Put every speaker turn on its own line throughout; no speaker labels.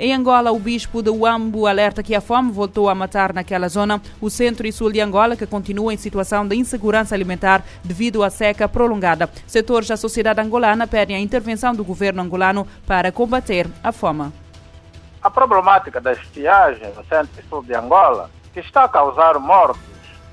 Em Angola, o bispo de Uambo alerta que a fome voltou a matar naquela zona o centro e sul de Angola, que continua em situação de insegurança alimentar devido à seca prolongada. Setores da sociedade angolana pedem a intervenção do governo angolano para combater a fome.
A problemática da estiagem no centro e sul de Angola, que está a causar mortes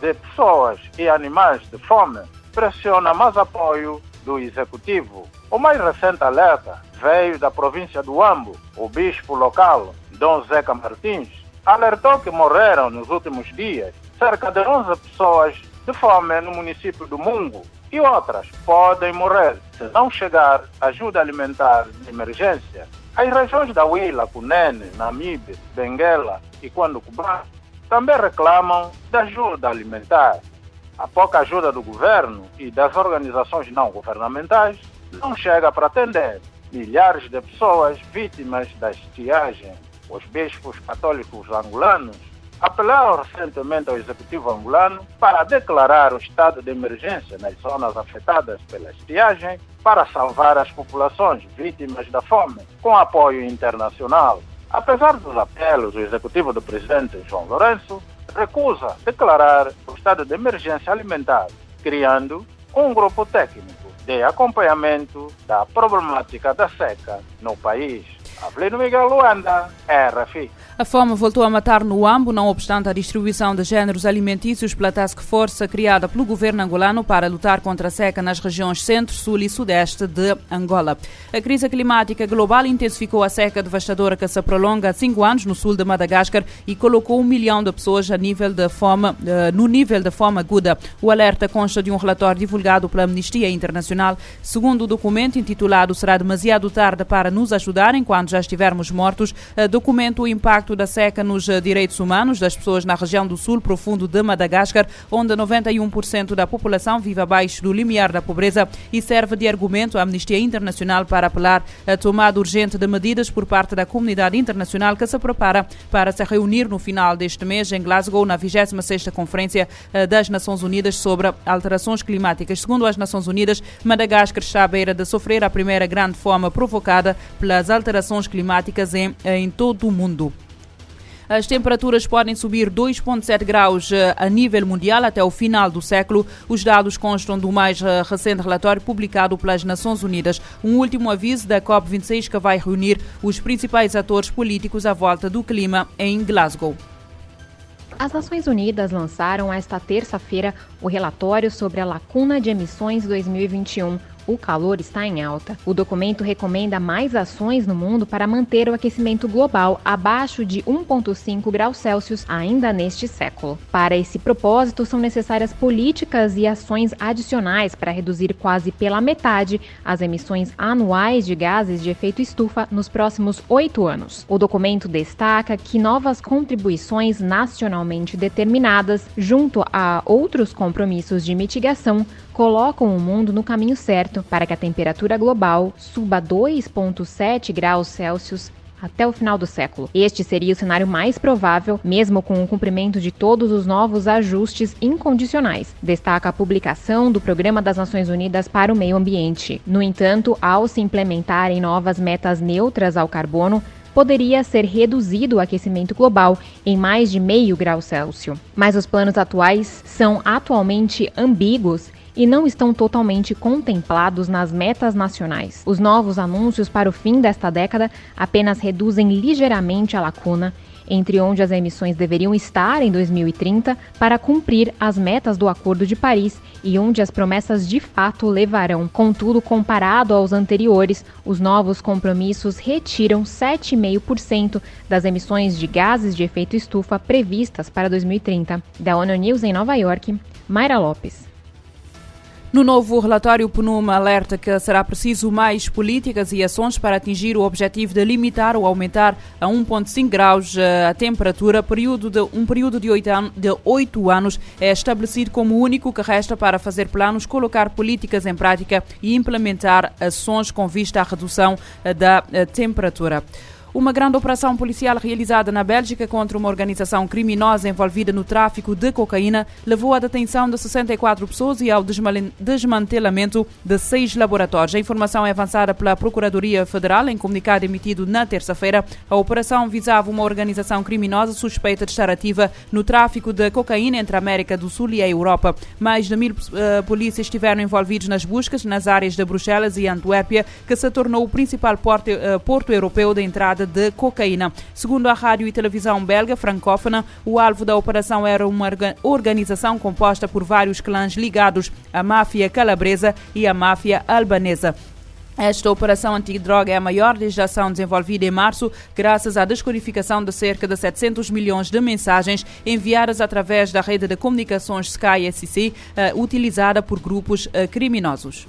de pessoas e animais de fome, pressiona mais apoio do executivo. O mais recente alerta veio da província do Ambo. O bispo local, Dom Zeca Martins, alertou que morreram nos últimos dias cerca de 11 pessoas de fome no município do Mungo e outras podem morrer se não chegar ajuda alimentar de emergência. As regiões da Huila, Cunene, Namibe, Benguela e Quandocubá também reclamam de ajuda alimentar. A pouca ajuda do governo e das organizações não governamentais não chega para atender milhares de pessoas vítimas da estiagem. Os bispos católicos angolanos apelaram recentemente ao executivo angolano para declarar o estado de emergência nas zonas afetadas pela estiagem para salvar as populações vítimas da fome, com apoio internacional. Apesar dos apelos, o executivo do presidente João Lourenço recusa declarar o estado de emergência alimentar, criando um grupo técnico de acompanhamento da problemática da seca no país. Avelino Miguel Luanda, RFI.
A fome voltou a matar no Ambo, não obstante a distribuição de géneros alimentícios pela Task Force criada pelo governo angolano para lutar contra a seca nas regiões centro, sul e sudeste de Angola. A crise climática global intensificou a seca devastadora que se prolonga há cinco anos no sul de Madagascar e colocou um milhão de pessoas a nível de fome, eh, no nível de fome aguda. O alerta consta de um relatório divulgado pela Amnistia Internacional. Segundo o documento intitulado Será demasiado tarde para nos ajudar enquanto já estivermos mortos, eh, documenta o impacto da seca nos eh, direitos humanos das pessoas na região do sul profundo de Madagascar, onde 91% da população vive abaixo do limiar da pobreza e serve de argumento à Amnistia Internacional para apelar a tomada urgente de medidas por parte da comunidade internacional que se prepara para se reunir no final deste mês em Glasgow na 26ª Conferência eh, das Nações Unidas sobre alterações climáticas. Segundo as Nações Unidas, Madagascar está à beira de sofrer a primeira grande fome provocada pelas alterações climáticas em, em todo o mundo. As temperaturas podem subir 2,7 graus eh, a nível mundial até o final do século. Os dados constam do mais eh, recente relatório publicado pelas Nações Unidas. Um último aviso da COP26 que vai reunir os principais atores políticos à volta do clima em Glasgow.
As Nações Unidas lançaram esta terça-feira o relatório sobre a lacuna de emissões 2021 o calor está em alta. O documento recomenda mais ações no mundo para manter o aquecimento global abaixo de 1,5 graus Celsius ainda neste século. Para esse propósito, são necessárias políticas e ações adicionais para reduzir quase pela metade as emissões anuais de gases de efeito estufa nos próximos oito anos. O documento destaca que novas contribuições nacionalmente determinadas, junto a outros compromissos de mitigação, colocam o mundo no caminho certo para que a temperatura global suba 2,7 graus Celsius até o final do século. Este seria o cenário mais provável, mesmo com o cumprimento de todos os novos ajustes incondicionais, destaca a publicação do Programa das Nações Unidas para o Meio Ambiente. No entanto, ao se implementarem novas metas neutras ao carbono, poderia ser reduzido o aquecimento global em mais de meio grau Celsius. Mas os planos atuais são atualmente ambíguos e não estão totalmente contemplados nas metas nacionais. Os novos anúncios para o fim desta década apenas reduzem ligeiramente a lacuna entre onde as emissões deveriam estar em 2030 para cumprir as metas do Acordo de Paris e onde as promessas de fato levarão. Contudo, comparado aos anteriores, os novos compromissos retiram 7,5% das emissões de gases de efeito estufa previstas para 2030. Da ONU News em Nova York, Mayra Lopes.
No novo relatório, o PNUM alerta que será preciso mais políticas e ações para atingir o objetivo de limitar ou aumentar a 1,5 graus eh, a temperatura. Período de, um período de oito, anos, de oito anos é estabelecido como o único que resta para fazer planos, colocar políticas em prática e implementar ações com vista à redução eh, da eh, temperatura. Uma grande operação policial realizada na Bélgica contra uma organização criminosa envolvida no tráfico de cocaína levou à detenção de 64 pessoas e ao desmantelamento de seis laboratórios. A informação é avançada pela Procuradoria Federal em comunicado emitido na terça-feira. A operação visava uma organização criminosa suspeita de estar ativa no tráfico de cocaína entre a América do Sul e a Europa. Mais de mil uh, polícias estiveram envolvidos nas buscas nas áreas de Bruxelas e Antuérpia, que se tornou o principal porto, uh, porto europeu de entrada de cocaína. Segundo a rádio e televisão belga francófona, o alvo da operação era uma organização composta por vários clãs ligados à máfia calabresa e à máfia albanesa. Esta operação antidroga é a maior legislação desenvolvida em março, graças à descodificação de cerca de 700 milhões de mensagens enviadas através da rede de comunicações Sky SC, uh, utilizada por grupos uh, criminosos.